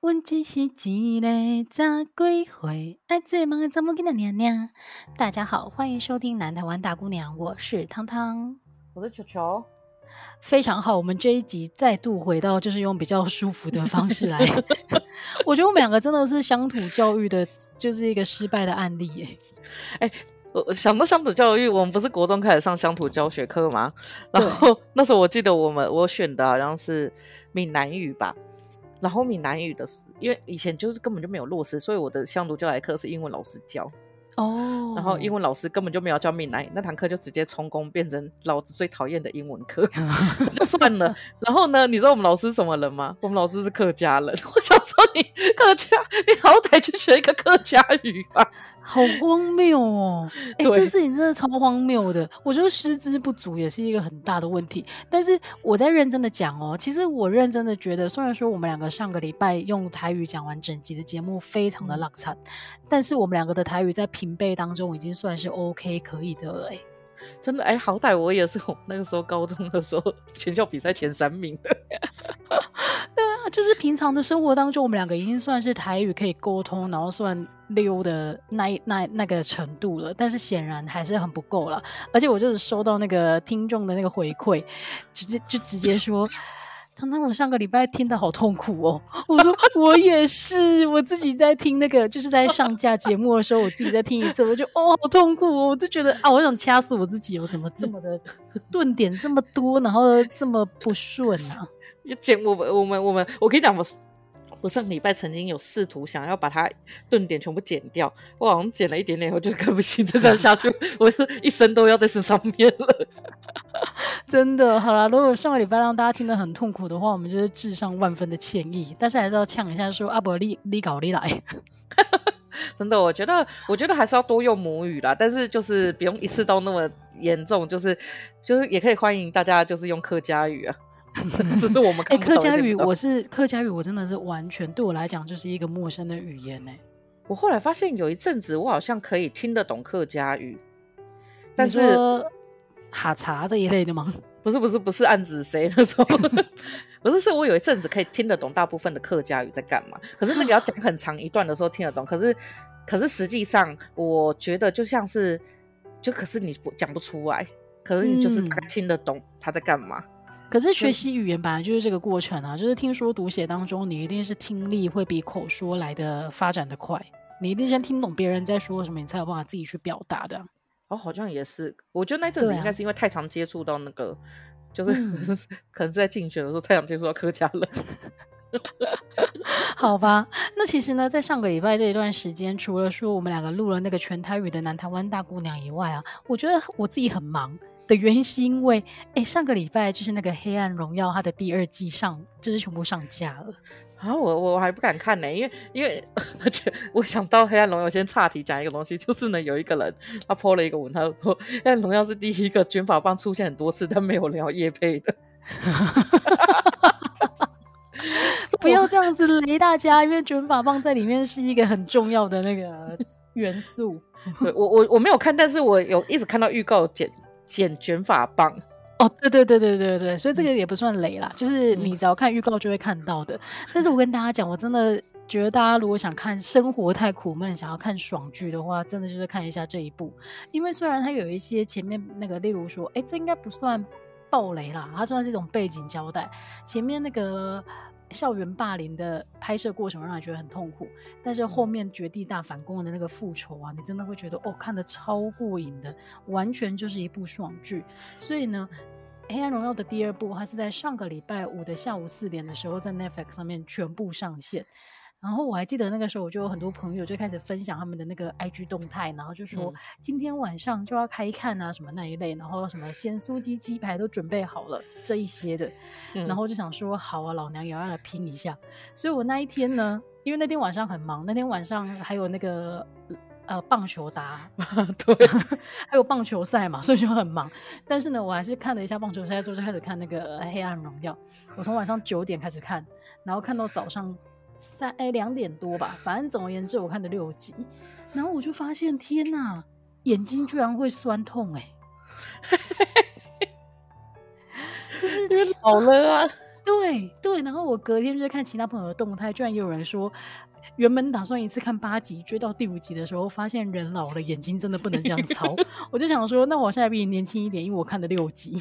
阮只是一个十几岁爱做梦的查某囡仔娘娘。大家好，欢迎收听《南台湾大姑娘》，我是汤汤，我是球球。非常好，我们这一集再度回到，就是用比较舒服的方式来。我觉得我们两个真的是乡土教育的，就是一个失败的案例耶。哎，我想到乡土教育，我们不是国中开始上乡土教学课吗？然后那时候我记得我们我选的好像是闽南语吧。然后闽南语的是，因为以前就是根本就没有落实，所以我的乡土教材课是英文老师教。哦。然后英文老师根本就没有教闽南语，那堂课就直接充公变成老子最讨厌的英文课，就算了。然后呢，你知道我们老师什么人吗？我们老师是客家人。我想说你客家，你好歹去学一个客家语吧。好荒谬哦！哎、欸，这事情真的超荒谬的。我觉得师资不足也是一个很大的问题。但是我在认真的讲哦，其实我认真的觉得，虽然说我们两个上个礼拜用台语讲完整集的节目非常的烂惨，嗯、但是我们两个的台语在平辈当中已经算是 OK 可以的了。哎，真的哎，好歹我也是我那个时候高中的时候全校比赛前三名的。对啊，就是平常的生活当中，我们两个已经算是台语可以沟通，然后算溜的那那那个程度了。但是显然还是很不够了。而且我就是收到那个听众的那个回馈，直接就直接说：“汤汤，我上个礼拜听的好痛苦哦。”我说：“我也是，我自己在听那个，就是在上架节目的时候，我自己在听一次，我就哦，好痛苦哦，我就觉得啊，我想掐死我自己，我怎么这么的顿点这么多，然后这么不顺啊？”剪我我们我们，我跟你讲，我我上礼拜曾经有试图想要把它顿点全部剪掉，我好像剪了一点点，我就看不行，再这样下去，我是一生都要在这上面了。真的，好啦，如果上个礼拜让大家听得很痛苦的话，我们就是致上万分的歉意，但是还是要呛一下说，阿伯你你搞你来。真的，我觉得我觉得还是要多用母语啦，但是就是不用一次都那么严重，就是就是也可以欢迎大家就是用客家语啊。只是我们哎、欸，客家语，我是客家语，我真的是完全对我来讲就是一个陌生的语言呢。我后来发现有一阵子我好像可以听得懂客家语，但是哈茶这一类的吗？不是不是不是暗指谁那种，不是是我有一阵子可以听得懂大部分的客家语在干嘛。可是那个要讲很长一段的时候听得懂，可是可是实际上我觉得就像是就可是你不讲不出来，可是你就是大概听得懂他在干嘛。嗯可是学习语言本来就是这个过程啊，就是听说读写当中，你一定是听力会比口说来的发展的快，你一定先听懂别人在说什么，你才有办法自己去表达的。哦，好像也是，我觉得那阵子应该是因为太常接触到那个，啊、就是、嗯、可能是在竞选的时候太常接触到客家了。好吧，那其实呢，在上个礼拜这一段时间，除了说我们两个录了那个全台语的南台湾大姑娘以外啊，我觉得我自己很忙。的原因是因为，哎，上个礼拜就是那个《黑暗荣耀》它的第二季上，就是全部上架了啊！我我还不敢看呢，因为因为 而且我想到《黑暗荣耀》，先岔题讲一个东西，就是呢，有一个人他 po 了一个文，他说《黑暗荣耀》是第一个卷发棒出现很多次但没有聊叶配的。不要这样子雷大家，因为卷发棒在里面是一个很重要的那个元素。对我我我没有看，但是我有一直看到预告剪。剪卷发棒哦，对对对对对对，所以这个也不算雷啦，就是你只要看预告就会看到的。但是我跟大家讲，我真的觉得大家如果想看生活太苦闷，想要看爽剧的话，真的就是看一下这一部。因为虽然它有一些前面那个，例如说，哎，这应该不算暴雷啦，它算是一种背景交代。前面那个。校园霸凌的拍摄过程让你觉得很痛苦，但是后面绝地大反攻的那个复仇啊，你真的会觉得哦，看得超过瘾的，完全就是一部爽剧。所以呢，《黑暗荣耀》的第二部，它是在上个礼拜五的下午四点的时候，在 Netflix 上面全部上线。然后我还记得那个时候，我就有很多朋友就开始分享他们的那个 IG 动态，然后就说今天晚上就要开看啊，什么那一类，然后什么咸酥鸡鸡排都准备好了这一些的，然后就想说好啊，老娘也要来拼一下。所以我那一天呢，因为那天晚上很忙，那天晚上还有那个呃棒球打，对，还有棒球赛嘛，所以就很忙。但是呢，我还是看了一下棒球赛之后，就开始看那个黑暗荣耀。我从晚上九点开始看，然后看到早上。三哎两点多吧，反正总而言之，我看的六集，然后我就发现，天哪，眼睛居然会酸痛哎、欸，就是老了啊，对对，然后我隔天就是看其他朋友的动态，居然也有人说，原本打算一次看八集，追到第五集的时候，发现人老了，眼睛真的不能这样操。我就想说，那我现在比你年轻一点，因为我看了六集。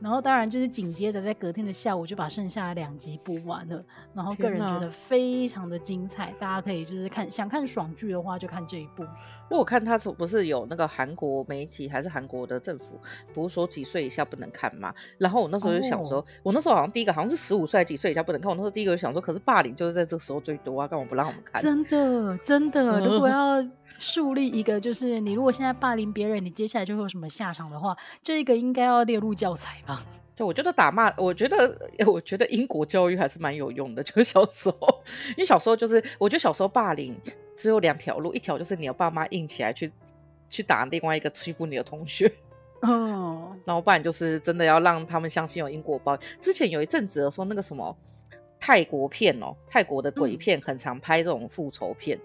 然后当然就是紧接着在隔天的下午就把剩下的两集补完了，然后个人觉得非常的精彩，大家可以就是看想看爽剧的话就看这一部。因为我看他是不是有那个韩国媒体还是韩国的政府，不是说几岁以下不能看嘛？然后我那时候就想说，哦、我那时候好像第一个好像是十五岁几岁以下不能看，我那时候第一个就想说，可是霸凌就是在这时候最多啊，干嘛不让我们看？真的真的，如果要。树立一个，就是你如果现在霸凌别人，你接下来就会有什么下场的话，这个应该要列入教材吧？对，我觉得打骂，我觉得，我觉得英国教育还是蛮有用的。就是小时候，因为小时候就是，我觉得小时候霸凌只有两条路，一条就是你的爸妈硬起来去去打另外一个欺负你的同学，哦，然后不然就是真的要让他们相信有因果报应。之前有一阵子的时候，那个什么泰国片哦，泰国的鬼片很常拍这种复仇片。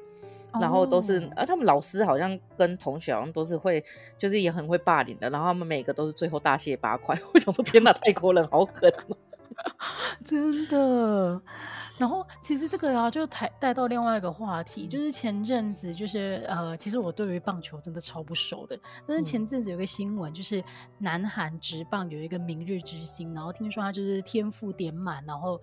嗯然后都是，而、啊、他们老师好像跟同学好像都是会，就是也很会霸凌的。然后他们每个都是最后大卸八块。我想说，天哪，泰国人好狠，真的。然后其实这个啊，就带带到另外一个话题，就是前阵子就是呃，其实我对于棒球真的超不熟的。但是前阵子有个新闻，就是南韩职棒有一个明日之星，然后听说他就是天赋点满，然后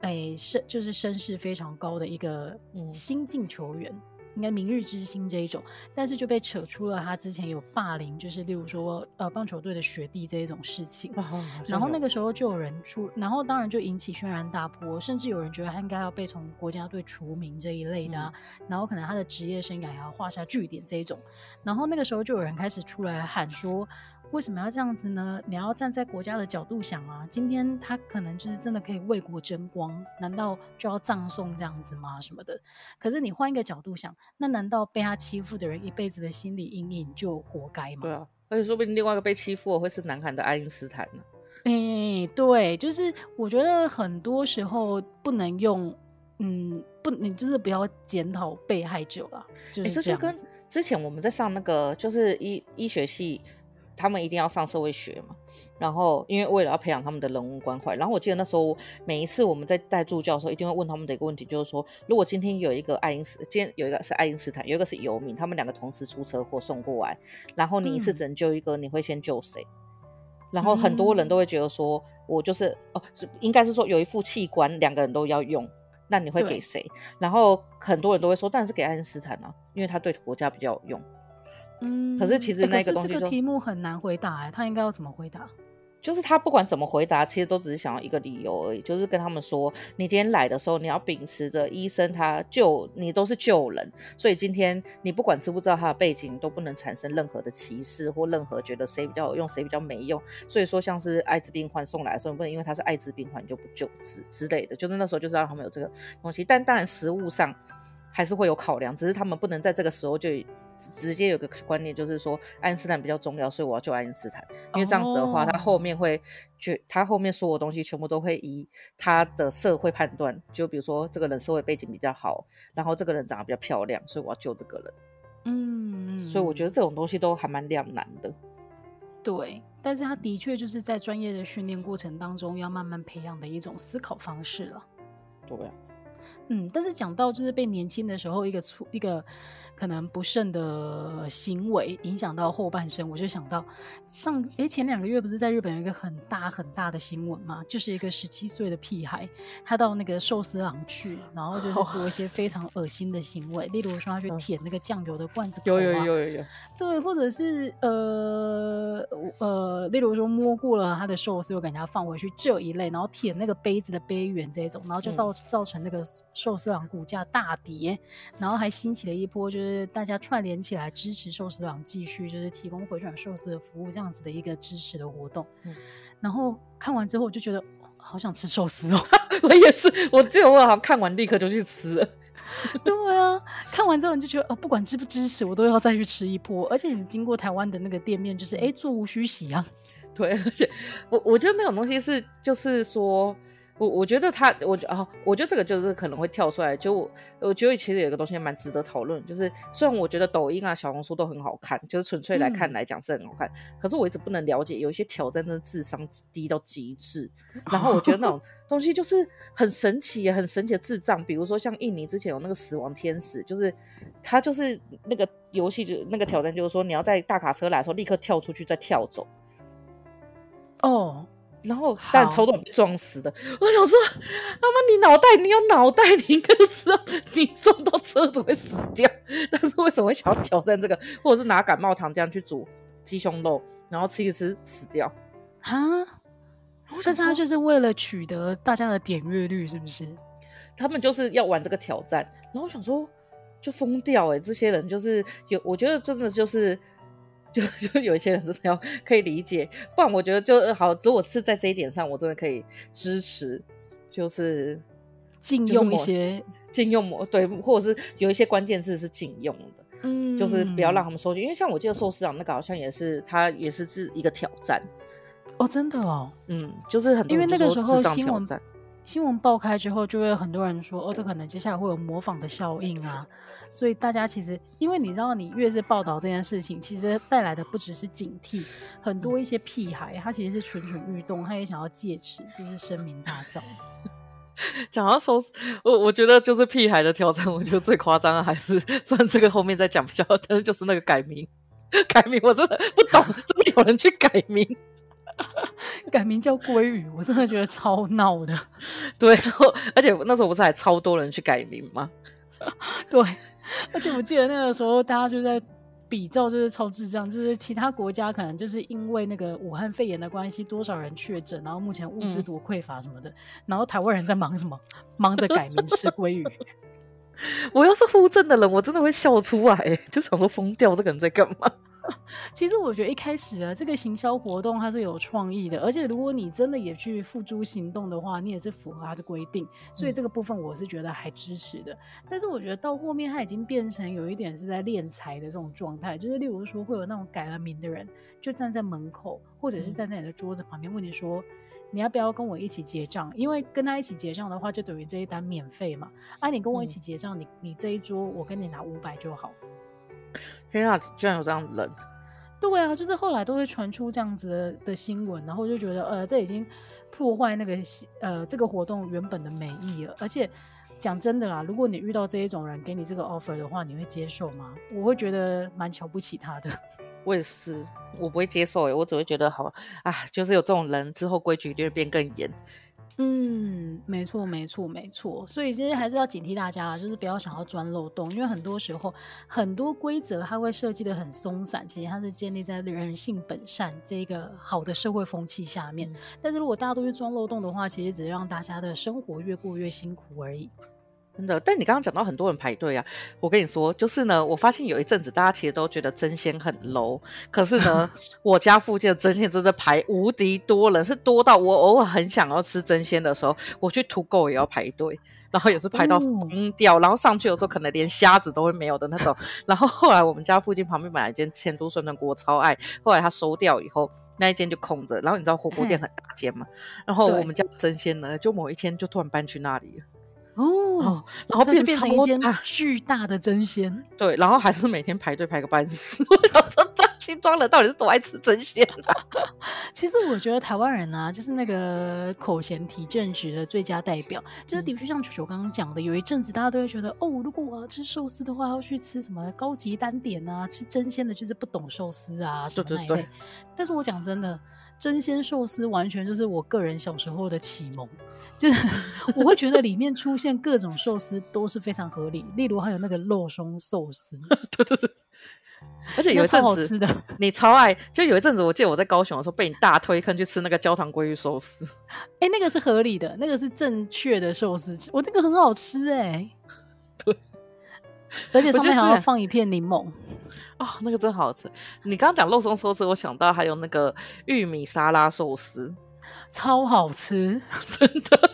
哎身就是身世非常高的一个新进球员。应该明日之星这一种，但是就被扯出了他之前有霸凌，就是例如说呃棒球队的学弟这一种事情。哦、然后那个时候就有人出，然后当然就引起轩然大波，甚至有人觉得他应该要被从国家队除名这一类的、啊嗯，然后可能他的职业生涯也要画下句点这一种。然后那个时候就有人开始出来喊说。为什么要这样子呢？你要站在国家的角度想啊，今天他可能就是真的可以为国争光，难道就要葬送这样子吗？什么的？可是你换一个角度想，那难道被他欺负的人一辈子的心理阴影就活该吗？对啊，而且说不定另外一个被欺负的会是南韩的爱因斯坦呢。哎、欸，对，就是我觉得很多时候不能用，嗯，不，你就是不要检讨被害者啊。就是这样、欸、这就跟之前我们在上那个就是医医学系。他们一定要上社会学嘛，然后因为为了要培养他们的人文关怀，然后我记得那时候每一次我们在带助教的时候，一定会问他们的一个问题，就是说，如果今天有一个爱因斯，今天有一个是爱因斯坦，有一个是游民，他们两个同时出车祸送过来，然后你一次只能救一个，嗯、你会先救谁？然后很多人都会觉得说，我就是哦，是应该是说有一副器官两个人都要用，那你会给谁？然后很多人都会说，当然是给爱因斯坦啊，因为他对国家比较有用。嗯，可是其实那个东西，这个题目很难回答哎，他应该要怎么回答？就是他不管怎么回答，其实都只是想要一个理由而已，就是跟他们说，你今天来的时候，你要秉持着医生他救你都是救人，所以今天你不管知不知道他的背景，都不能产生任何的歧视或任何觉得谁比较有用，谁比较没用。所以说，像是艾滋病患送来的时候，不能因为他是艾滋病患就不救治之类的，就是那时候就是让他们有这个东西。但当然实物上还是会有考量，只是他们不能在这个时候就。直接有个观念，就是说爱因斯坦比较重要，所以我要救爱因斯坦。因为这样子的话，他后面会觉，他后面所有东西全部都会以他的社会判断。就比如说，这个人社会背景比较好，然后这个人长得比较漂亮，所以我要救这个人。嗯，所以我觉得这种东西都还蛮两难的。对，但是他的确就是在专业的训练过程当中，要慢慢培养的一种思考方式了。对啊。嗯，但是讲到就是被年轻的时候一个错一个可能不慎的行为影响到后半生，我就想到上诶前两个月不是在日本有一个很大很大的新闻嘛，就是一个十七岁的屁孩，他到那个寿司郎去，然后就是做一些非常恶心的行为，例如说他去舔那个酱油的罐子口啊，有有有有有，对，或者是呃呃，例如说摸过了他的寿司又给人家放回去这一类，然后舔那个杯子的杯缘这种，然后就造造成那个。寿司郎股价大跌，然后还兴起了一波，就是大家串联起来支持寿司郎继续就是提供回转寿司的服务这样子的一个支持的活动。嗯、然后看完之后，我就觉得好想吃寿司哦！我也是，我记得我好像看完立刻就去吃了。对啊，看完之后你就觉得哦，不管支不支持，我都要再去吃一波。而且你经过台湾的那个店面，就是哎，座无虚席啊。对，而且我我觉得那种东西是，就是说。我我觉得他，我觉哦，我觉得这个就是可能会跳出来。就我，我觉得其实有一个东西蛮值得讨论，就是虽然我觉得抖音啊、小红书都很好看，就是纯粹来看来讲是很好看，嗯、可是我一直不能了解有一些挑战的智商低到极致。然后我觉得那种 东西就是很神奇，很神奇的智障。比如说像印尼之前有那个死亡天使，就是他就是那个游戏就那个挑战，就是说你要在大卡车来的时候立刻跳出去再跳走。哦。然后，但超多人被撞死的。我想说，他妈，你脑袋，你有脑袋，你应该知道，你撞到车子会死掉。但是为什么会想要挑战这个，或者是拿感冒糖浆去煮鸡胸肉，然后吃一吃死掉？哈？但是他就是为了取得大家的点阅率，是不是？他们就是要玩这个挑战。然后我想说，就疯掉哎、欸！这些人就是有，我觉得真的就是。就 就有一些人真的要可以理解，不然我觉得就好。如果是在这一点上，我真的可以支持，就是禁用一些禁用模对，或者是有一些关键字是禁用的，嗯，就是不要让他们收据。因为像我记得寿司长那个好像也是，他也是是一个挑战哦，真的哦，嗯，就是很多因为那个时候新闻。新闻爆开之后，就会有很多人说：“哦，这可能接下来会有模仿的效应啊！”所以大家其实，因为你知道，你越是报道这件事情，其实带来的不只是警惕，很多一些屁孩，他其实是蠢蠢欲动，他也想要借此就是声名大噪。讲到说，我我觉得就是屁孩的挑战，我觉得最夸张的还是算这个后面再讲比较，但是就是那个改名，改名我真的不懂，真的有人去改名。改名叫鲑鱼，我真的觉得超闹的。对，然后而且那时候不是还超多人去改名吗？对，而且我记得那个时候大家就在比较，就是超智障，就是其他国家可能就是因为那个武汉肺炎的关系，多少人确诊，然后目前物资多匮乏什么的，嗯、然后台湾人在忙什么？忙着改名吃鲑鱼。我要是护政的人，我真的会笑出来，就想说疯掉，这个人在干嘛？其实我觉得一开始啊，这个行销活动它是有创意的，而且如果你真的也去付诸行动的话，你也是符合它的规定，所以这个部分我是觉得还支持的。但是我觉得到后面它已经变成有一点是在敛财的这种状态，就是例如说会有那种改了名的人，就站在门口或者是站在你的桌子旁边问你说，你要不要跟我一起结账？因为跟他一起结账的话，就等于这一单免费嘛。啊，你跟我一起结账，你你这一桌我跟你拿五百就好。天啊，居然有这样的人！对啊，就是后来都会传出这样子的的新闻，然后就觉得呃，这已经破坏那个呃这个活动原本的美意了。而且讲真的啦，如果你遇到这一种人给你这个 offer 的话，你会接受吗？我会觉得蛮瞧不起他的。我也是，我不会接受诶，我只会觉得好啊，就是有这种人之后规矩一定会变更严。嗯，没错，没错，没错。所以其实还是要警惕大家，就是不要想要钻漏洞，因为很多时候很多规则它会设计的很松散，其实它是建立在人性本善这个好的社会风气下面。嗯。但是如果大家都去钻漏洞的话，其实只是让大家的生活越过越辛苦而已。真的，但你刚刚讲到很多人排队啊，我跟你说，就是呢，我发现有一阵子大家其实都觉得争鲜很 low，可是呢，我家附近的争鲜真的排无敌多人，是多到我偶尔很想要吃争鲜的时候，我去土狗也要排队，然后也是排到疯掉，然后上去有时候可能连虾子都会没有的那种。然后后来我们家附近旁边买了一间千都涮涮锅超爱，后来他收掉以后，那一间就空着。然后你知道火锅店很大间嘛，然后我们家争鲜呢，就某一天就突然搬去那里了。哦，哦，然后变，变成一间巨大的真鲜，对，然后还是每天排队排个半死。我想说，这新庄人到底是多爱吃真鲜啊？其实我觉得台湾人啊，就是那个口嫌体正直的最佳代表。就是的确像球球刚刚讲的，有一阵子大家都会觉得，哦，如果我要吃寿司的话，要去吃什么高级单点啊？吃真鲜的，就是不懂寿司啊什么那一类。对对对。但是我讲真的。争鲜寿司完全就是我个人小时候的启蒙，就是我会觉得里面出现各种寿司都是非常合理，例如还有那个肉松寿司，对对对，而且有一阵子好吃的，你超爱，就有一阵子我记得我在高雄的时候被你大推坑去吃那个焦糖鲑鱼寿司，哎、欸，那个是合理的，那个是正确的寿司，我这个很好吃哎、欸，对，而且上面还要放一片柠檬。哦，那个真好吃！你刚刚讲肉松寿司，我想到还有那个玉米沙拉寿司，超好吃，真的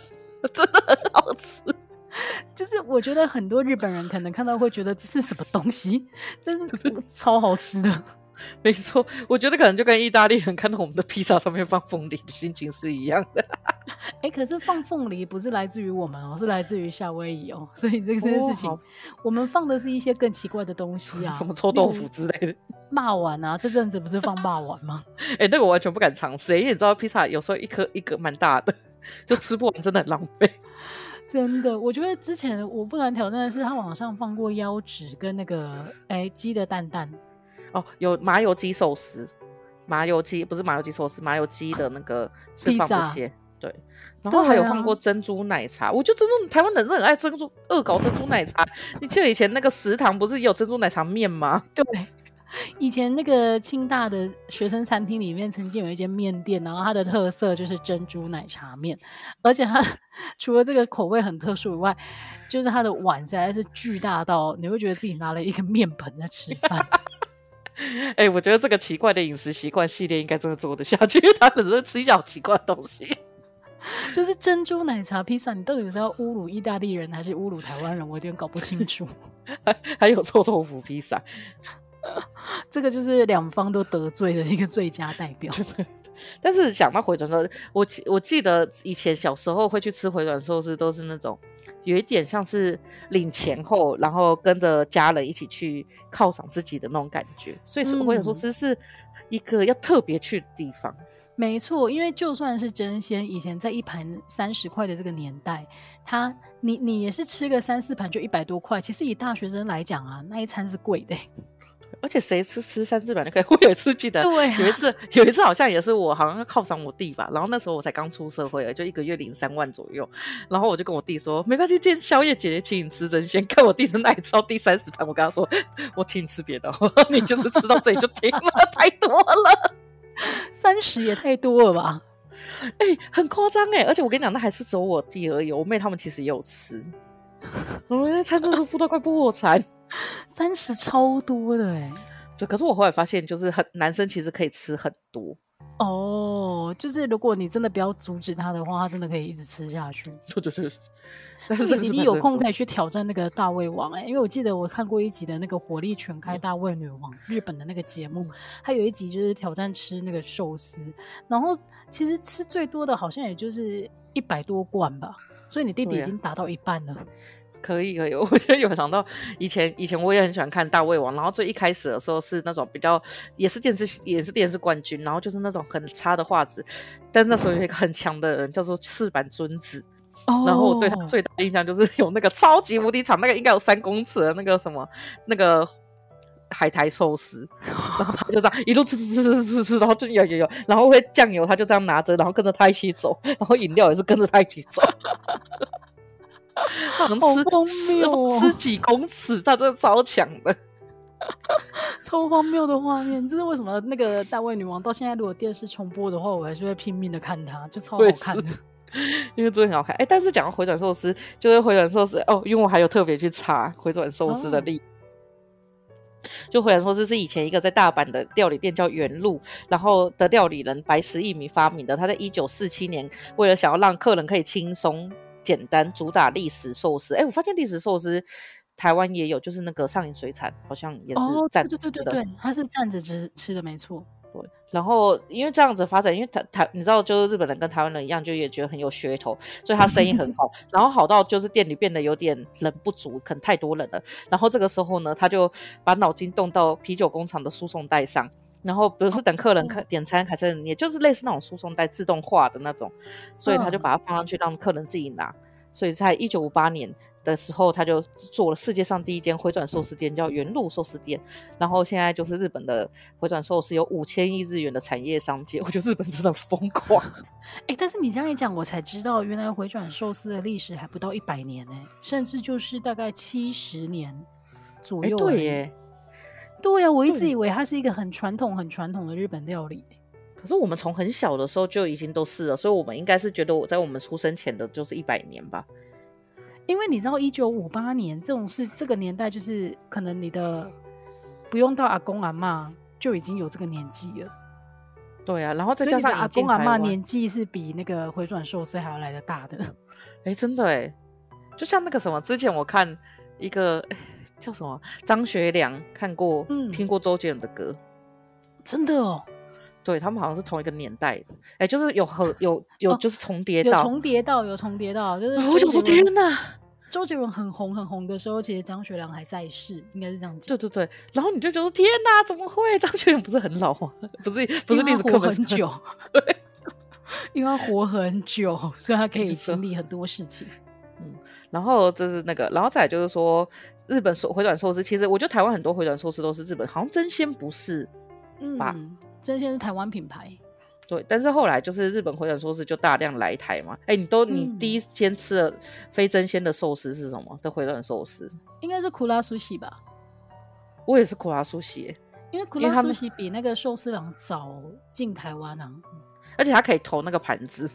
真的很好吃。就是我觉得很多日本人可能看到会觉得这是什么东西，但是 超好吃的。没错，我觉得可能就跟意大利人看到我们的披萨上面放凤梨的心情是一样的。哎、欸，可是放凤梨不是来自于我们哦，是来自于夏威夷哦，所以这个这件事情，哦、我们放的是一些更奇怪的东西啊，什么臭豆腐之类的。骂丸啊，这阵子不是放骂丸吗？哎、欸，那个我完全不敢尝试，因为你知道披萨有时候一颗一个蛮大的，就吃不完，真的很浪费。真的，我觉得之前我不敢挑战的是，他网上放过腰脂跟那个哎鸡的蛋蛋哦，有麻油鸡寿司，麻油鸡不是麻油鸡寿司，麻油鸡的那个 是放这些，对，然后还有放过珍珠奶茶，啊、我觉得珍珠台湾人是很爱珍珠恶搞珍珠奶茶，你记得以前那个食堂不是也有珍珠奶茶面吗？对。以前那个清大的学生餐厅里面曾经有一间面店，然后它的特色就是珍珠奶茶面，而且它 除了这个口味很特殊以外，就是它的碗实在是巨大到你会觉得自己拿了一个面盆在吃饭。哎、欸，我觉得这个奇怪的饮食习惯系列应该真的做得下去，因为他只是吃一些好奇怪的东西。就是珍珠奶茶披萨，你到底是要侮辱意大利人还是侮辱台湾人？我有点搞不清楚。还还有臭豆腐披萨。这个就是两方都得罪的一个最佳代表。但是想到回转寿司，我我记得以前小时候会去吃回转寿司，都是那种有一点像是领钱后，然后跟着家人一起去犒赏自己的那种感觉。所以是回转寿司是一个要特别去的地方。嗯、没错，因为就算是真鲜，以前在一盘三十块的这个年代，他你你也是吃个三四盘就一百多块。其实以大学生来讲啊，那一餐是贵的。而且谁吃吃三四百就可以？我有一次记得，有一次 有一次好像也是我好像要犒赏我弟吧。然后那时候我才刚出社会，就一个月领三万左右。然后我就跟我弟说：“没关系，今天宵夜姐姐请你吃真鲜。”看我弟的奶超第三十盘，我跟他说：“我请你吃别的，你就是吃到这里就停了，太多了，三十也太多了吧？哎、欸，很夸张哎！而且我跟你讲，那还是只有我弟而已，我妹他们其实也有吃。我们在餐桌上付到快破产。”三十超多的哎，对，可是我后来发现，就是很男生其实可以吃很多哦，就是如果你真的不要阻止他的话，他真的可以一直吃下去。对对对，但是你有空可以去挑战那个大胃王哎，因为我记得我看过一集的那个火力全开大胃女王、嗯、日本的那个节目，还有一集就是挑战吃那个寿司，然后其实吃最多的好像也就是一百多罐吧，所以你弟弟已经达到一半了。可以可以，我觉得有想到以前以前我也很喜欢看大胃王，然后最一开始的时候是那种比较也是电视也是电视冠军，然后就是那种很差的画质，但是那时候有一个很强的人叫做赤坂尊子，然后我对他最大的印象就是有那个超级无敌长，那个应该有三公尺的那个什么那个海苔寿司，然后他就这样一路吃吃吃吃吃吃，然后就有有有，然后会酱油他就这样拿着，然后跟着他一起走，然后饮料也是跟着他一起走。他能吃吃、哦、吃几公尺，他真的超强的，超荒谬的画面。这是为什么？那个大胃女王到现在，如果电视重播的话，我还是会拼命的看它，就超好看的，因为真的很好看。哎、欸，但是讲到回转寿司，就是回转寿司哦，因为我还有特别去查回转寿司的历史。哦、就回转寿司是以前一个在大阪的料理店叫原路，然后的料理人白石一米发明的。他在一九四七年，为了想要让客人可以轻松。简单主打历史寿司，哎、欸，我发现历史寿司台湾也有，就是那个上林水产好像也是站着吃的，哦、对，对，对，对，它是站着吃吃的，没错。对，然后因为这样子发展，因为台台你知道，就是日本人跟台湾人一样，就也觉得很有噱头，所以他生意很 好，然后好到就是店里变得有点人不足，可能太多人了。然后这个时候呢，他就把脑筋动到啤酒工厂的输送带上。然后不是等客人客点餐，还是也就是类似那种输送带自动化的那种，所以他就把它放上去让客人自己拿。所以在一九五八年的时候，他就做了世界上第一间回转寿司店，叫原路寿司店。然后现在就是日本的回转寿司有五千亿日元的产业商机，我觉得日本真的疯狂。哎，但是你这样一讲，我才知道原来回转寿司的历史还不到一百年呢，甚至就是大概七十年左右。对耶。对呀、啊，我一直以为它是一个很传统、很传统的日本料理。可是我们从很小的时候就已经都是了，所以我们应该是觉得我在我们出生前的就是一百年吧。因为你知道，一九五八年这种是这个年代，就是可能你的不用到阿公阿妈就已经有这个年纪了。对啊，然后再加上阿公阿妈年纪是比那个回转寿司还要来得大的。哎，真的哎，就像那个什么，之前我看一个。叫什么？张学良看过、嗯、听过周杰伦的歌真的哦。对他们好像是同一个年代的，哎，就是有和有有就是重叠到，有重叠到，有重叠到，就是我想说天哪，周杰伦很红很红的时候，其实张学良还在世，应该是这样讲。对对对，然后你就觉得天哪，怎么会？张学良不是很老吗？不是不是历史课本很久，对，因为他活很久，所以他可以经历很多事情。嗯，然后这是那个，然后再来就是说日本寿回转寿司，其实我觉得台湾很多回转寿司都是日本，好像真鲜不是，嗯吧。真鲜是台湾品牌，对，但是后来就是日本回转寿司就大量来台嘛。哎、欸，你都你第一先吃的非真鲜的寿司是什么？的回转寿司应该是库拉苏西吧？我也是库拉苏西，因为库拉苏西比那个寿司郎早进台湾啊，而且它可以投那个盘子。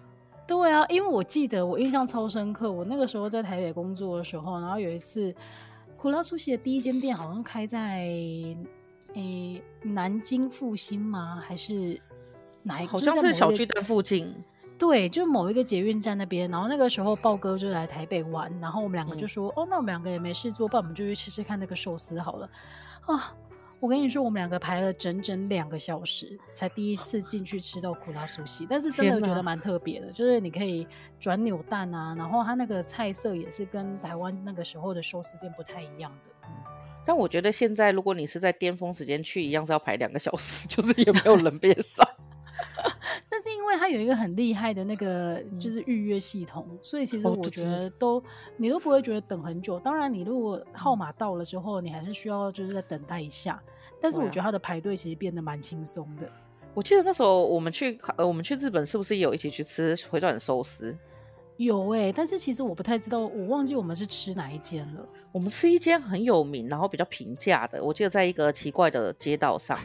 对啊，因为我记得我印象超深刻，我那个时候在台北工作的时候，然后有一次苦拉苏西的第一间店好像开在。诶、欸，南京复兴吗？还是哪一个？好像是小巨蛋附近。对，就某一个捷运站那边。然后那个时候，豹哥就来台北玩，然后我们两个就说：“嗯、哦，那我们两个也没事做，不然我们就去吃吃看那个寿司好了。”啊，我跟你说，我们两个排了整整两个小时，才第一次进去吃到苦拉苏西。但是真的觉得蛮特别的，就是你可以转扭蛋啊，然后它那个菜色也是跟台湾那个时候的寿司店不太一样的。但我觉得现在，如果你是在巅峰时间去，一样是要排两个小时，就是也没有人变少。但是因为它有一个很厉害的那个就是预约系统，嗯，所以其实我觉得都你都不会觉得等很久。当然，你如果号码到了之后，你还是需要就是再等待一下。但是我觉得他的排队其实变得蛮轻松的。我记得那时候我们去呃，我们去日本是不是有一起去吃回转寿司？有哎、欸，但是其实我不太知道，我忘记我们是吃哪一间了。我们吃一间很有名，然后比较平价的，我记得在一个奇怪的街道上，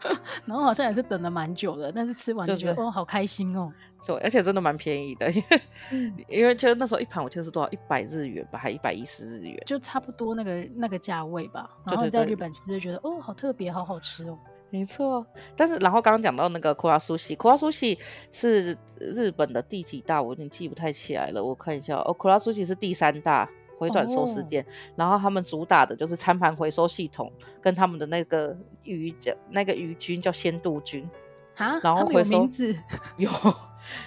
然后好像也是等了蛮久的，但是吃完就觉得哦，好开心哦。对，而且真的蛮便宜的，因为、嗯、因为就那时候一盘我记得是多少，一百日元吧，还一百一十日元，就差不多那个那个价位吧。然后在日本吃就觉得哦，好特别，好好吃哦。没错，但是然后刚刚讲到那个库拉苏西，库拉苏西是日本的第几大？我有点记不太起来了，我看一下哦，库拉苏西是第三大回转寿司店，哦，然后他们主打的就是餐盘回收系统，跟他们的那个鱼叫那个鱼菌叫鲜度菌啊，然后回收名字 有。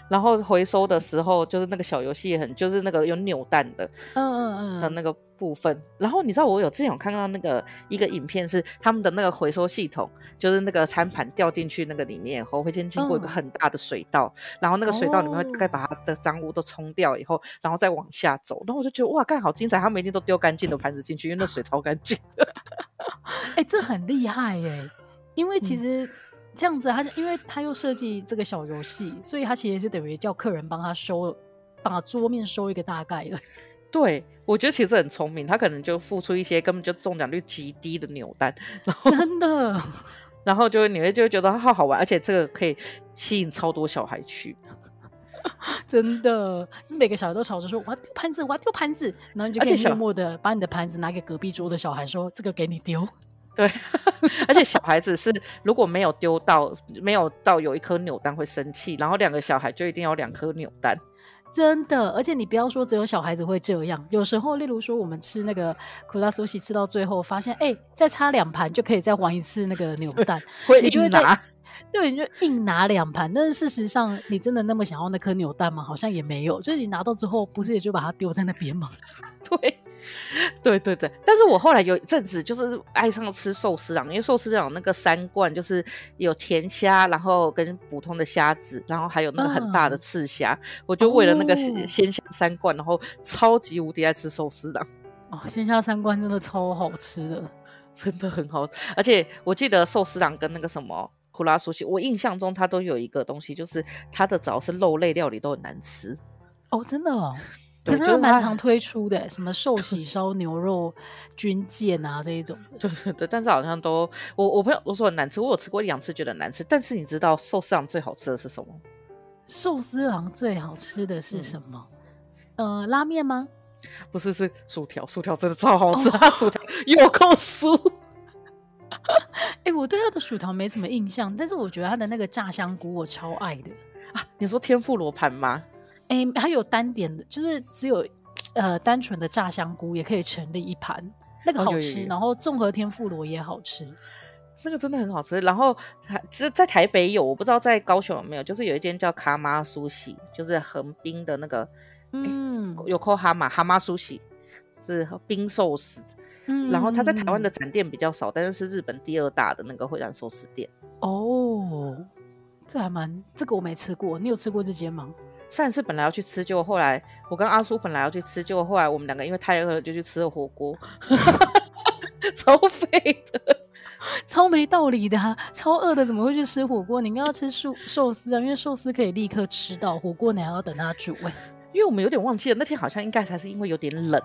然后回收的时候，就是那个小游戏也很，就是那个有扭蛋的，嗯嗯嗯的那个部分。然后你知道我有之前有看到那个一个影片，是他们的那个回收系统，就是那个餐盘掉进去那个里面后，会先经过一个很大的水道，嗯，然后那个水道里面会大概把它的脏污都冲掉以后，然后再往下走。然后我就觉得哇，干好精彩！他们一定都丢干净的盘子进去，因为那水超干净。哎、欸，这很厉害耶！因为其实。嗯这样子，他就因为他又设计这个小游戏，所以他其实是等于叫客人帮他收，把桌面收一个大概的。对，我觉得其实很聪明，他可能就付出一些根本就中奖率极低的扭蛋，然后真的，然后就你会就会觉得好好玩，而且这个可以吸引超多小孩去，真的，每个小孩都吵着说我要丢盘子，我要丢盘子，然后你就可以默默的把你的盘子拿给隔壁桌的小孩说这个给你丢。对，而且小孩子是如果没有丢到，没有到有一颗扭蛋会生气，然后两个小孩就一定要两颗扭蛋，真的。而且你不要说只有小孩子会这样，有时候例如说我们吃那个苦拉苏西吃到最后发现，哎，再插两盘就可以再玩一次那个扭蛋，你就会拿对，你就硬拿两盘。但是事实上，你真的那么想要那颗扭蛋吗？好像也没有。就是你拿到之后，不是也就把它丢在那边吗？对。对对对，但是我后来有一阵子就是爱上吃寿司郎，因为寿司郎那个三罐就是有甜虾，然后跟普通的虾子，然后还有那个很大的刺虾，嗯、我就为了那个鲜虾三罐，然后超级无敌爱吃寿司郎。哦，鲜虾三罐真的超好吃的，真的很好。而且我记得寿司郎跟那个什么库拉苏西，我印象中它都有一个东西，就是它的只要是肉类料理都很难吃。哦，真的哦。可是他蛮常推出的，什么寿喜烧、牛肉军舰啊这一种。对对对，但是好像都我我朋友都说很难吃，我有吃过一两次觉得很难吃。但是你知道寿司郎最好吃的是什么？寿司郎最好吃的是什么？嗯、呃，拉面吗？不是，是薯条。薯条真的超好吃，它、哦、薯条有够酥。哎、欸，我对它的薯条没什么印象，但是我觉得它的那个炸香菇我超爱的啊！你说天妇罗盘吗？哎、欸，还有单点的，就是只有呃单纯的炸香菇也可以成立一盘，那个好吃。哦、有有有然后综合天妇罗也好吃。那个真的很好吃。然后其实在台北有，我不知道在高雄有没有，就是有一间叫卡玛苏喜，就是横滨的那个，嗯，有扣哈马哈马苏喜是冰寿司。嗯，然后它在台湾的展店比较少，但是是日本第二大的那个会展寿司店。哦，这还蛮，这个我没吃过，你有吃过这间吗？上一次本来要去吃，结果后来我跟阿叔本来要去吃，结果后来我们两个因为太饿了，就去吃了火锅，超废的，超没道理的、啊，超饿的怎么会去吃火锅？你应该要吃寿寿司啊，因为寿司可以立刻吃到，火锅你还要等它煮。哎，因为我们有点忘记了，那天好像应该才是因为有点冷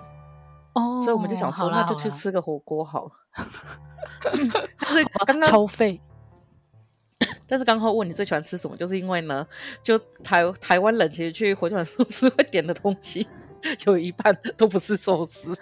哦，所以我们就想说，那就去吃个火锅好了。但是刚刚超废。但是刚刚问你最喜欢吃什么，就是因为呢，就台台湾人其实去回转寿司会点的东西，有一半都不是寿司。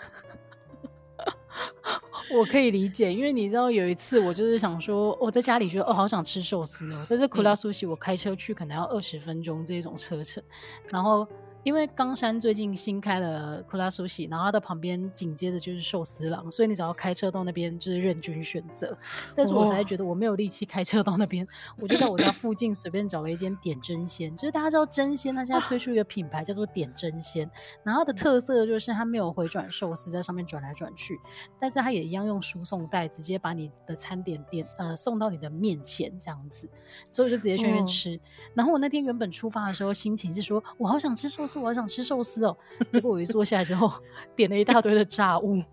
我可以理解，因为你知道有一次我就是想说，我在家里觉得哦好想吃寿司哦，但是库拉苏西我开车去可能要二十分钟这种车程，然后。因为冈山最近新开了库拉苏喜，然后它的旁边紧接着就是寿司郎，所以你只要开车到那边就是任君选择。但是我实在觉得我没有力气开车到那边，我就在我家附近随便找了一间点真鲜。就是大家知道真鲜，它现在推出一个品牌叫做点真鲜，然后它的特色就是它没有回转寿司在上面转来转去，但是它也一样用输送带直接把你的餐点点呃送到你的面前这样子，所以我就直接去那边吃。然后我那天原本出发的时候心情是说我好想吃寿司。我好想吃寿司哦，结果我一坐下来之后，点了一大堆的炸物，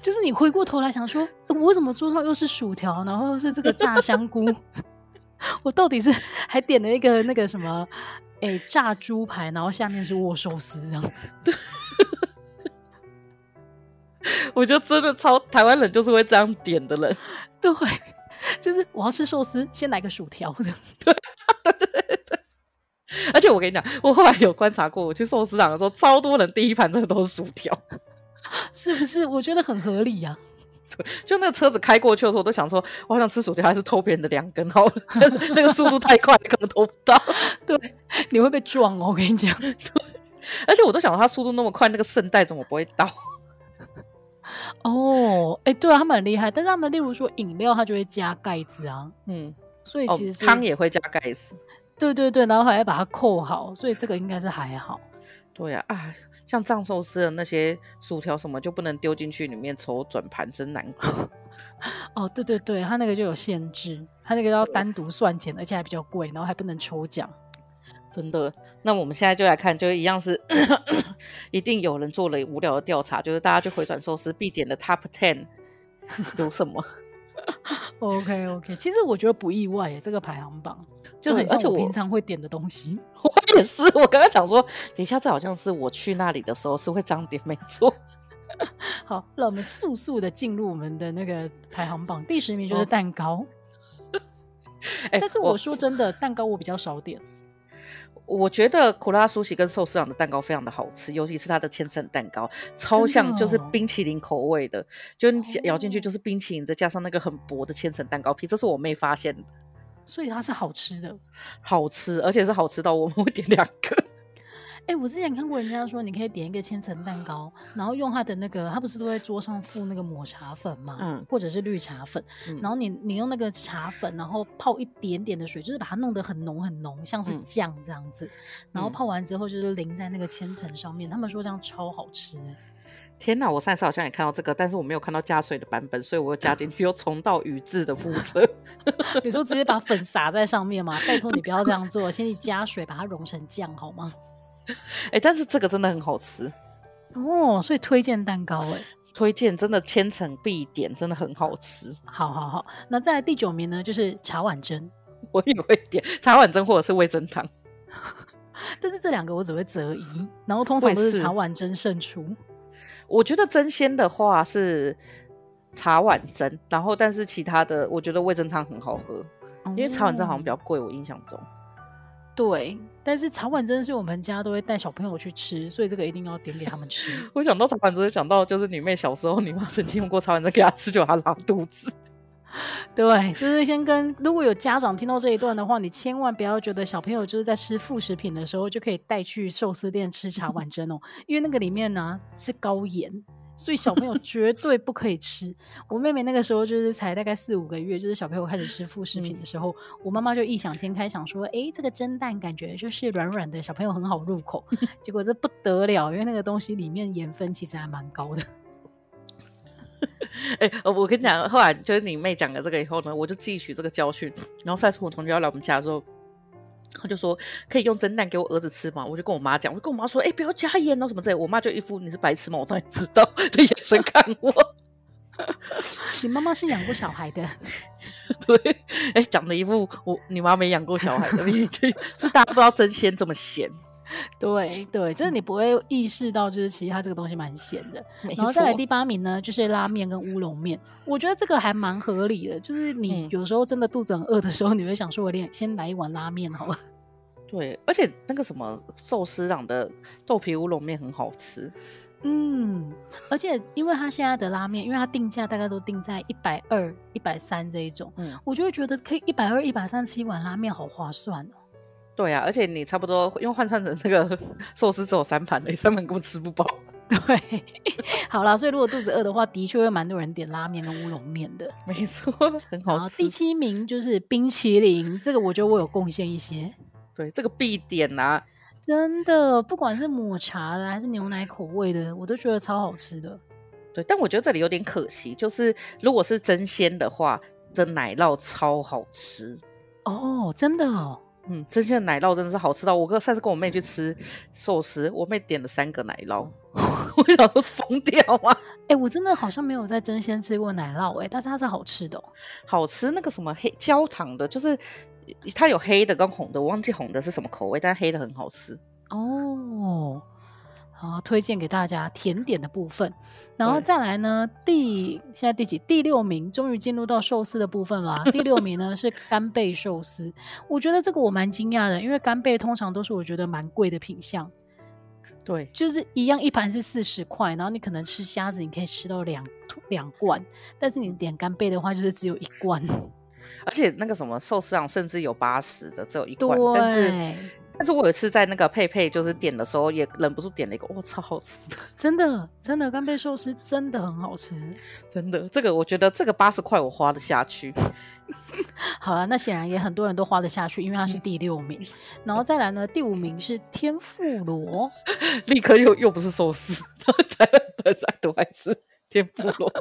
就是你回过头来想说，我怎么桌上又是薯条，然后又是这个炸香菇，我到底是还点了一个那个什么，哎、欸，炸猪排，然后下面是握寿司这样，我觉得真的超台湾人就是会这样点的人，对，就是我要吃寿司，先来个薯条这样，对。而且我跟你讲，我后来有观察过，我去寿司郎的时候，超多人第一盘真的都是薯条，是不是？我觉得很合理呀、啊。对，就那个车子开过去的时候，我都想说，我好想吃薯条，还是偷别人的两根好了？那个速度太快，根本偷不到。对，你会被撞哦，我跟你讲。对，而且我都想说，他速度那么快，那个圣代怎么不会倒？哦，哎，对啊，他们很厉害，但是他们例如说饮料，他就会加盖子啊。嗯，所以其实汤、哦、也会加盖子。对对对，然后还要把它扣好，所以这个应该是还好。对呀、啊，啊，像藏寿司的那些薯条什么就不能丢进去里面抽转盘，真难过。哦，对对对，它那个就有限制，它那个要单独算钱，而且还比较贵，然后还不能抽奖。真的，那我们现在就来看，就一样是，一定有人做了无聊的调查，就是大家去回转寿司必点的 Top Ten 有什么？OK OK，其实我觉得不意外耶，这个排行榜就很像我平常会点的东西。我，我也是，我刚刚想说，等一下这好像是我去那里的时候是会这样点，没错。好，那我们速速的进入我们的那个排行榜，第十名就是蛋糕。欸、但是我说真的，蛋糕我比较少点。我觉得苦拉苏西跟寿司郎的蛋糕非常的好吃，尤其是它的千层蛋糕，超像就是冰淇淋口味的，的哦、就你咬进去就是冰淇淋，再加上那个很薄的千层蛋糕皮，这是我妹发现的，所以它是好吃的，好吃，而且是好吃到我们 会点两个。哎、欸，我之前看过人家说，你可以点一个千层蛋糕，然后用它的那个，它不是都在桌上附那个抹茶粉嘛，嗯，或者是绿茶粉，嗯、然后你你用那个茶粉，然后泡一点点的水，就是把它弄得很浓很浓，像是酱这样子，嗯、然后泡完之后就是淋在那个千层上面，他们说这样超好吃。天哪，我上次好像也看到这个，但是我没有看到加水的版本，所以我又加进去又重蹈预制的覆辙。你说直接把粉撒在上面吗？拜托你不要这样做，先去加水把它融成酱好吗？哎、欸，但是这个真的很好吃哦，所以推荐蛋糕哎，推荐真的千层必点，真的很好吃。好好好，那在第九名呢，就是茶碗蒸，我也会点茶碗蒸或者是味噌汤，但是这两个我只会择一，然后通常都是茶碗蒸胜出。我觉得争鲜的话是茶碗蒸，然后但是其他的我觉得味噌汤很好喝，嗯、因为茶碗蒸好像比较贵，我印象中。对，但是茶碗蒸是我们家都会带小朋友去吃，所以这个一定要点给他们吃。我想到茶碗蒸，想到就是你妹小时候，你妈曾经用过茶碗蒸给她吃，就她拉肚子。对，就是先跟如果有家长听到这一段的话，你千万不要觉得小朋友就是在吃副食品的时候就可以带去寿司店吃茶碗蒸哦，因为那个里面呢是高盐，所以小朋友绝对不可以吃。我妹妹那个时候就是才大概四五个月，就是小朋友开始吃副食品的时候，嗯、我妈妈就异想天开，想说：“哎、欸，这个蒸蛋感觉就是软软的，小朋友很好入口。”结果这不得了，因为那个东西里面盐分其实还蛮高的。哎、欸，我跟你讲，后来就是你妹讲了这个以后呢，我就汲取这个教训。然后上次我同学要来我们家的时候，他就说可以用蒸蛋给我儿子吃嘛，我就跟我妈讲，我就跟我妈说，哎、欸，不要加盐哦什么之类。我妈就一副你是白痴吗？我当然知道 的眼神看我。你妈妈是养过小孩的，对，哎、欸，讲的一副我你妈没养过小孩的，就是大家不知道真鲜这么咸。对对，就是你不会意识到，就是其实它这个东西蛮咸的。然后再来第八名呢，就是拉面跟乌龙面，我觉得这个还蛮合理的。就是你有时候真的肚子很饿的时候，你会想说，我连先来一碗拉面好了。对，而且那个什么寿司郎的豆皮乌龙面很好吃。嗯，而且因为它现在的拉面，因为它定价大概都定在一百二、一百三这一种，嗯，我就会觉得可以一百二、一百三吃一碗拉面，好划算哦。对啊，而且你差不多因为换算成那个 寿司只有三盘，你三盘根本吃不饱。对，好啦，所以如果肚子饿的话，的确会蛮多人点拉面跟乌龙面的。没错，很好吃。第七名就是冰淇淋，这个我觉得我有贡献一些。对，这个必点啊！真的，不管是抹茶的还是牛奶口味的，我都觉得超好吃的。对，但我觉得这里有点可惜，就是如果是真鲜的话，这奶酪超好吃哦，真的哦。嗯，真鲜的奶酪真的是好吃到我哥上次跟我妹去吃寿司，我妹点了三个奶酪，我想说是疯掉吗？哎、欸，我真的好像没有在真鲜吃过奶酪哎、欸，但是它是好吃的、哦，好吃那个什么黑焦糖的，就是它有黑的跟红的，我忘记红的是什么口味，但是黑的很好吃哦。好，推荐给大家甜点的部分，然后再来呢，第现在第几？第六名，终于进入到寿司的部分了。第六名呢是干贝寿司，我觉得这个我蛮惊讶的，因为干贝通常都是我觉得蛮贵的品相。对，就是一样一盘是四十块，然后你可能吃虾子，你可以吃到两两罐，但是你点干贝的话，就是只有一罐。而且那个什么寿司上甚至有八十的，只有一罐，但是。但是我有一次在那个佩佩就是点的时候，也忍不住点了一个，哇，超好吃的！真的，真的干贝寿司真的很好吃，真的。这个我觉得这个八十块我花得下去。好啊，那显然也很多人都花得下去，因为它是第六名。嗯、然后再来呢，第五名是天妇罗，立刻又又不是寿司，都还是天妇罗。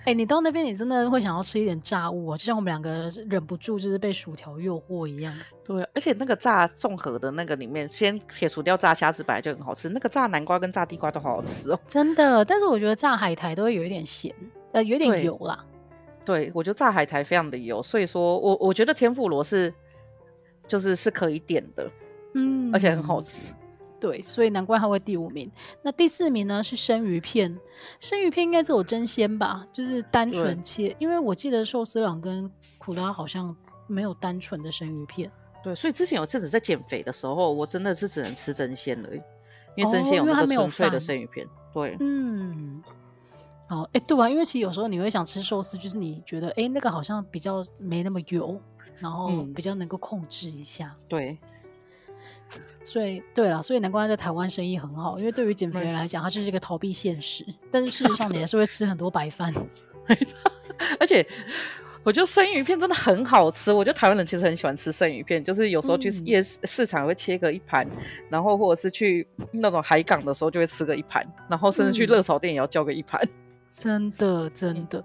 哎、欸，你到那边，你真的会想要吃一点炸物啊，就像我们两个忍不住就是被薯条诱惑一样。对，而且那个炸综合的那个里面，先撇除掉炸虾子本来就很好吃，那个炸南瓜跟炸地瓜都好好吃哦。真的，但是我觉得炸海苔都会有一点咸，呃，有点油啦。对，对我觉得炸海苔非常的油，所以说我我觉得天妇罗是就是是可以点的，嗯，而且很好吃。对，所以难怪他会第五名。那第四名呢？是生鱼片，生鱼片应该只有真鲜吧？就是单纯切，因为我记得寿司郎跟苦拉好像没有单纯的生鱼片。对，所以之前有阵子在减肥的时候，我真的是只能吃真鲜了，因为真鲜有那个纯粹的生鱼片。哦、对，嗯，哦，哎，对啊，因为其实有时候你会想吃寿司，就是你觉得哎，那个好像比较没那么油，然后比较能够控制一下。嗯、对。所以，对了，所以难怪他在台湾生意很好，因为对于减肥人来讲，他就是一个逃避现实。但是事实上，你还是会吃很多白饭。没错，而且我觉得生鱼片真的很好吃。我觉得台湾人其实很喜欢吃生鱼片，就是有时候去夜市市场会切个一盘，嗯、然后或者是去那种海港的时候就会吃个一盘，然后甚至去热炒店也要叫个一盘。真的，真的，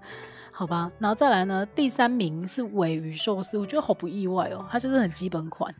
好吧。然后再来呢，第三名是尾鱼寿司，我觉得好不意外哦，它就是很基本款。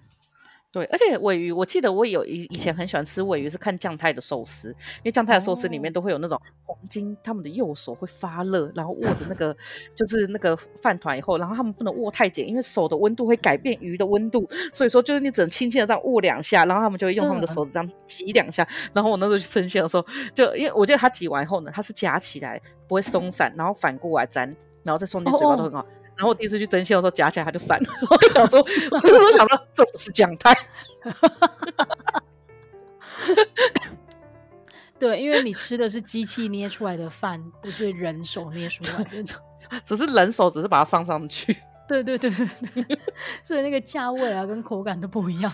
对，而且尾鱼，我记得我有以以前很喜欢吃尾鱼，是看酱太的寿司，因为酱太的寿司里面都会有那种黄金，他们的右手会发热，然后握着那个就是那个饭团以后，然后他们不能握太紧，因为手的温度会改变鱼的温度，所以说就是你只能轻轻的这样握两下，然后他们就会用他们的手指这样挤两下，嗯、然后我那时候去称鲜的时候，就因为我记得他挤完以后呢，它是夹起来不会松散，然后反过来粘，然后再送进嘴巴都很好。哦哦然后我第一次去针线的时候夹起来它就散了，我就想说，我那时候想说这不是讲太，对，因为你吃的是机器捏出来的饭，不是人手捏出来的，只是人手只是把它放上去，对对对对对，所以那个价位啊跟口感都不一样。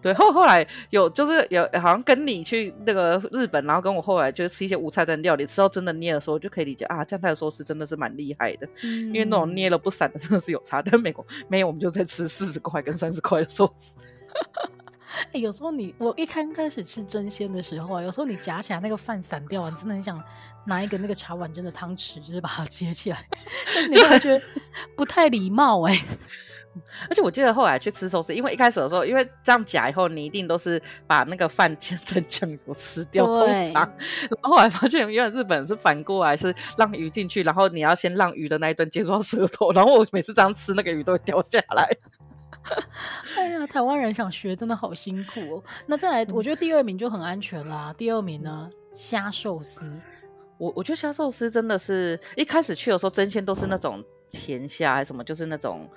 对，后后来有就是有好像跟你去那个日本，然后跟我后来就吃一些无菜单料理，吃到真的捏的时候，我就可以理解啊，这样的寿司真的是蛮厉害的，嗯、因为那种捏了不散的 真的是有差。但美国没有，我们就在吃四十块跟三十块的寿司。哎、欸，有时候你我一开开始吃真鲜的时候啊，有时候你夹起来那个饭散掉，你真的很想拿一个那个茶碗蒸的汤匙，就是把它接起来，但你会觉得不太礼貌哎、欸。而且我记得后来去吃寿司，因为一开始的时候，因为这样夹以后，你一定都是把那个饭切成酱油吃 掉，通常。然后后来发现，原来日本人是反过来，是让鱼进去，然后你要先让鱼的那一段接触舌头，然后我每次这样吃，那个鱼都会掉下来。哎呀，台湾人想学真的好辛苦哦。那再来，我觉得第二名就很安全啦。第二名呢，虾寿司。我我觉得虾寿司真的是一开始去的时候，真鲜都是那种。甜虾还是什么，就是那种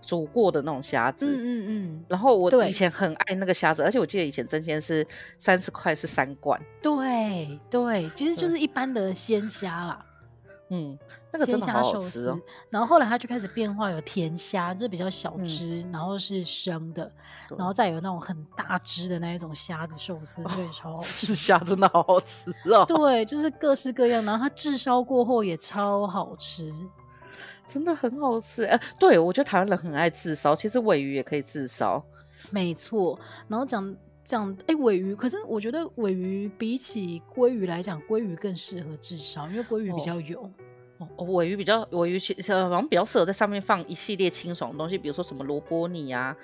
煮过的那种虾子。嗯嗯嗯。然后我以前很爱那个虾子，而且我记得以前真鲜是三十块是三罐。对对，其实就是一般的鲜虾啦。嗯，那个真的好好吃哦。然后后来它就开始变化，有甜虾，就是比较小只，嗯、然后是生的，然后再有那种很大只的那一种虾子寿司，对，超好吃。吃虾真的好好吃哦。对，就是各式各样，然后它炙烧过后也超好吃。真的很好吃，哎、呃，对，我觉得台湾人很爱自烧，其实尾鱼也可以自烧，没错。然后讲讲，哎，尾鱼，可是我觉得尾鱼比起鲑鱼来讲，鲑鱼更适合炙烧，因为鲑鱼比较油。哦，哦，尾鱼比较，尾鱼其实好像比较适合在上面放一系列清爽的东西，比如说什么萝卜泥啊，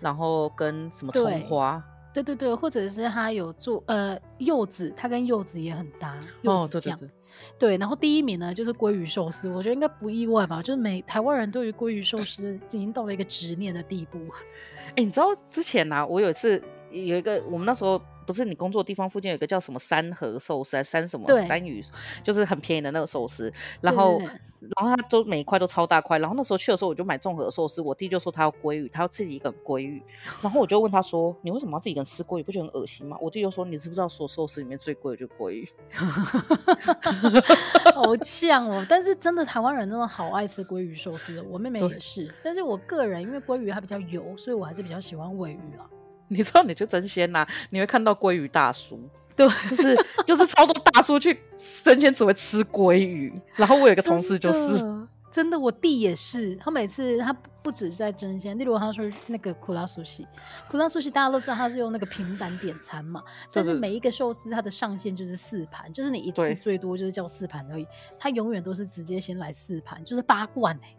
然后跟什么葱花。对对对，或者是他有做呃柚子，他跟柚子也很搭，柚子酱。哦、对对对。对，然后第一名呢就是鲑鱼寿司，我觉得应该不意外吧，就是每台湾人对于鲑鱼寿司已经到了一个执念的地步。哎，你知道之前呢、啊，我有一次有一个，我们那时候。不是你工作的地方附近有一个叫什么三和寿司，三什么三鱼，就是很便宜的那个寿司。然后，然后它都每一块都超大块。然后那时候去的时候，我就买综合寿司。我弟就说他要鲑鱼，他要自己一个人鲑鱼。然后我就问他说：“你为什么要自己一个人吃鲑鱼？不觉得很恶心吗？”我弟就说：“你知不知道说寿司里面最贵的就是鲑鱼？” 好像哦，但是真的台湾人真的好爱吃鲑鱼寿司的。我妹妹也是，但是我个人因为鲑鱼它比较油，所以我还是比较喜欢鮪鱼啊。你知道，你就真鲜呐，你会看到鲑鱼大叔，对，就是就是超多大叔去生鲜只会吃鲑鱼。然后我有一个同事就是真的，我弟也是，他每次他不止在争鲜，例如他说那个库拉苏西，库拉苏西大家都知道他是用那个平板点餐嘛，但是每一个寿司它的上限就是四盘，就是你一次最多就是叫四盘而已，他永远都是直接先来四盘，就是八罐哎、欸。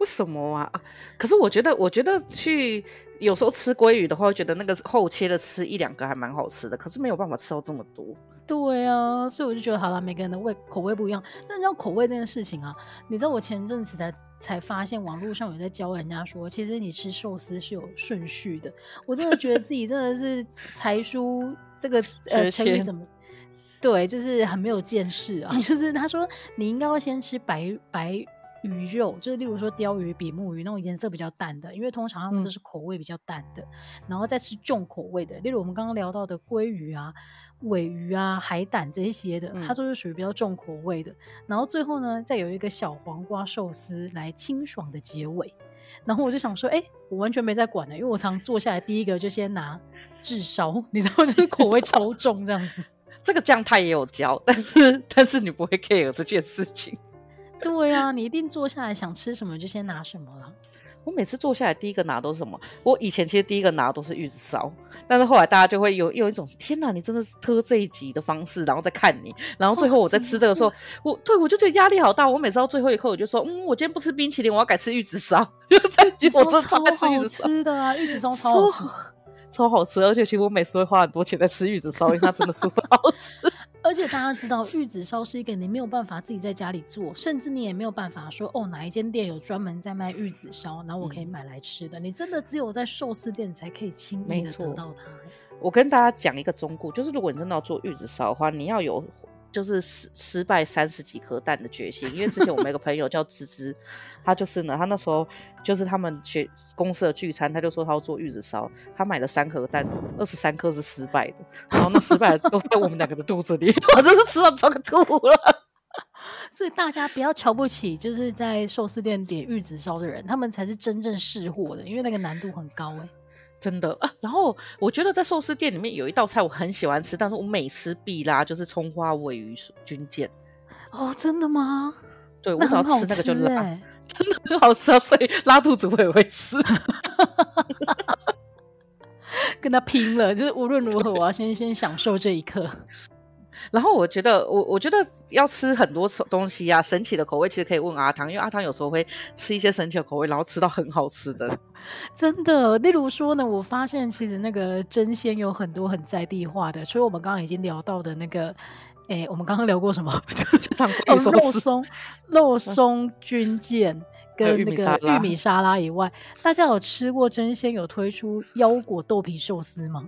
为什么啊？可是我觉得，我觉得去有时候吃鲑鱼的话，会觉得那个厚切的吃一两个还蛮好吃的。可是没有办法吃到这么多。对啊，所以我就觉得好了，每个人的味口味不一样。但你知道口味这件事情啊，你知道我前阵子才才发现，网络上有在教人家说，其实你吃寿司是有顺序的。我真的觉得自己真的是才疏这个呃成语怎么？对，就是很没有见识啊。就是他说你应该会先吃白白。鱼肉就是，例如说鲷鱼、比目鱼那种颜色比较淡的，因为通常他们都是口味比较淡的，嗯、然后再吃重口味的，例如我们刚刚聊到的鲑鱼啊、尾鱼啊、海胆这些的，它都是属于比较重口味的。嗯、然后最后呢，再有一个小黄瓜寿司来清爽的结尾。然后我就想说，哎、欸，我完全没在管的，因为我常坐下来第一个就先拿炙烧，你知道，就是口味超重这样子。这个酱他也有教，但是 但是你不会 care 这件事情。对呀、啊，你一定坐下来想吃什么就先拿什么了。我每次坐下来第一个拿都是什么？我以前其实第一个拿都是玉子烧，但是后来大家就会有有一种天哪，你真的是特这一集的方式，然后再看你，然后最后我在吃这个时候，我对我就觉得压力好大。我每次到最后一刻，我就说，嗯，我今天不吃冰淇淋，我要改吃玉子烧。就在结果，我超爱吃玉子烧，吃的啊，玉子烧超好吃，超好吃。而且其实我每次会花很多钱在吃玉子烧，因为它真的 super 好吃。而且大家知道，玉子烧是一个你没有办法自己在家里做，甚至你也没有办法说哦，哪一间店有专门在卖玉子烧，然后我可以买来吃的。嗯、你真的只有在寿司店才可以轻易的得到它。我跟大家讲一个忠告，就是如果你真的要做玉子烧的话，你要有。就是失失败三十几颗蛋的决心，因为之前我们有个朋友叫芝芝，他就是呢，他那时候就是他们学公司的聚餐，他就说他要做玉子烧，他买了三颗蛋，二十三颗是失败的，然后那失败的都在我们两个的肚子里，我真是吃到这个吐了。所以大家不要瞧不起，就是在寿司店点玉子烧的人，他们才是真正试货的，因为那个难度很高哎、真的啊。然后我觉得在寿司店里面有一道菜我很喜欢吃，但是我每吃必拉就是葱花尾鱼军舰。哦，真的吗？对，我只要吃那个就拉，真的很好吃啊！所以拉肚子我也会吃，跟他拼了，就是无论如何我要先先享受这一刻。然后我觉得，我我觉得要吃很多东西啊，神奇的口味其实可以问阿汤，因为阿汤有时候会吃一些神奇的口味，然后吃到很好吃的。真的，例如说呢，我发现其实那个真鲜有很多很在地化的，所以我们刚刚已经聊到的那个，哎，我们刚刚聊过什么？哦，肉松、肉松军舰 跟那个玉米沙拉以外，大家有吃过真鲜有推出腰果豆皮寿司吗？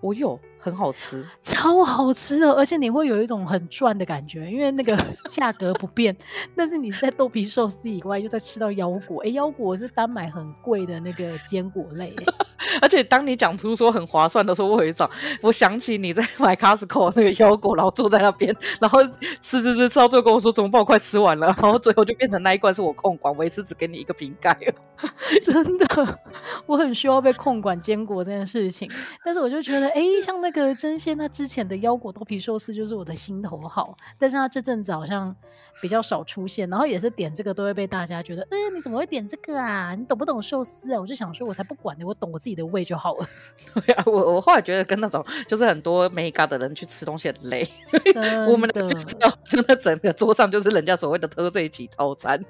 我有。很好吃，超好吃的，而且你会有一种很赚的感觉，因为那个 价格不变，但是你在豆皮寿司以外，就在吃到腰果。哎、欸，腰果是单买很贵的那个坚果类，而且当你讲出说很划算的时候，我有一种，我想起你在买 Costco 那个腰果，然后坐在那边，然后吃吃吃吃到最后跟我说怎么办，我快吃完了，然后最后就变成那一罐是我控管，我一次只给你一个瓶盖。真的，我很需要被控管坚果这件事情，但是我就觉得，哎、欸，像那个。个争鲜，那之前的腰果豆皮寿司就是我的心头好，但是他这阵子好像比较少出现，然后也是点这个都会被大家觉得，嗯、欸，你怎么会点这个啊？你懂不懂寿司啊？我就想说，我才不管呢，我懂我自己的胃就好了。对啊，我我后来觉得跟那种就是很多没咖的人去吃东西很累，我们就知道，就那整个桌上就是人家所谓的特这级套餐，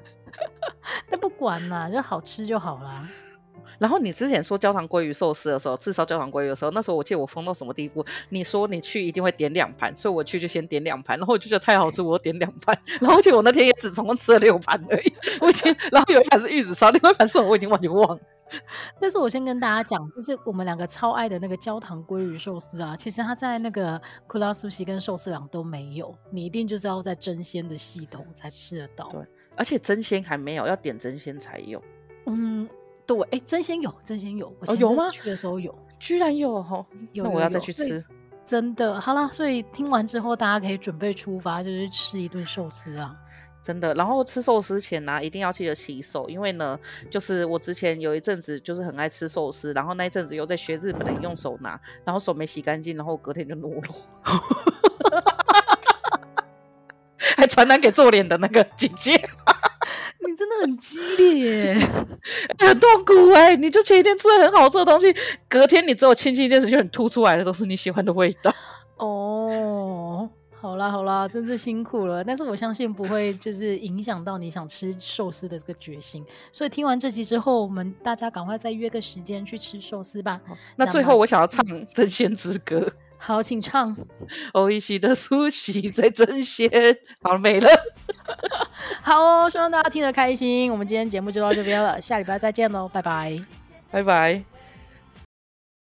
但不管嘛，就好吃就好啦。然后你之前说焦糖鲑鱼寿司的时候，炙烧焦糖鲑鱼的时候，那时候我记得我疯到什么地步？你说你去一定会点两盘，所以我去就先点两盘，然后我就觉得太好吃，我点两盘。然后而且我那天也只总共吃了六盘而已。我已经，然后有一盘是玉子烧，另外一盘是我已经完全忘了。但是我先跟大家讲，就是我们两个超爱的那个焦糖鲑鱼寿司啊，其实它在那个库拉苏西跟寿司郎都没有，你一定就是要在争鲜的系统才吃得到。对，而且争鲜还没有，要点争鲜才有。嗯。对，哎，真鲜有，真鲜有，哦，有吗？去的时候有，居然有哈，那我要再去吃。真的，好啦，所以听完之后，大家可以准备出发，就是吃一顿寿司啊。真的，然后吃寿司前呢，一定要记得洗手，因为呢，就是我之前有一阵子就是很爱吃寿司，然后那一阵子又在学日本人用手拿，然后手没洗干净，然后隔天就懦弱，还传染给做脸的那个姐姐。你真的很激烈耶，很痛苦哎！你就前一天吃了很好吃的东西，隔天你只有清清一电视就很吐出来的都是你喜欢的味道。哦，好啦好啦，真是辛苦了。但是我相信不会就是影响到你想吃寿司的这个决心。所以听完这集之后，我们大家赶快再约个时间去吃寿司吧。那最后我想要唱《真仙之歌 》。好，请唱。欧一西的苏西在争鲜，好了没了。好哦，希望大家听得开心。我们今天节目就到这边了，下礼拜再见喽，拜拜，拜拜。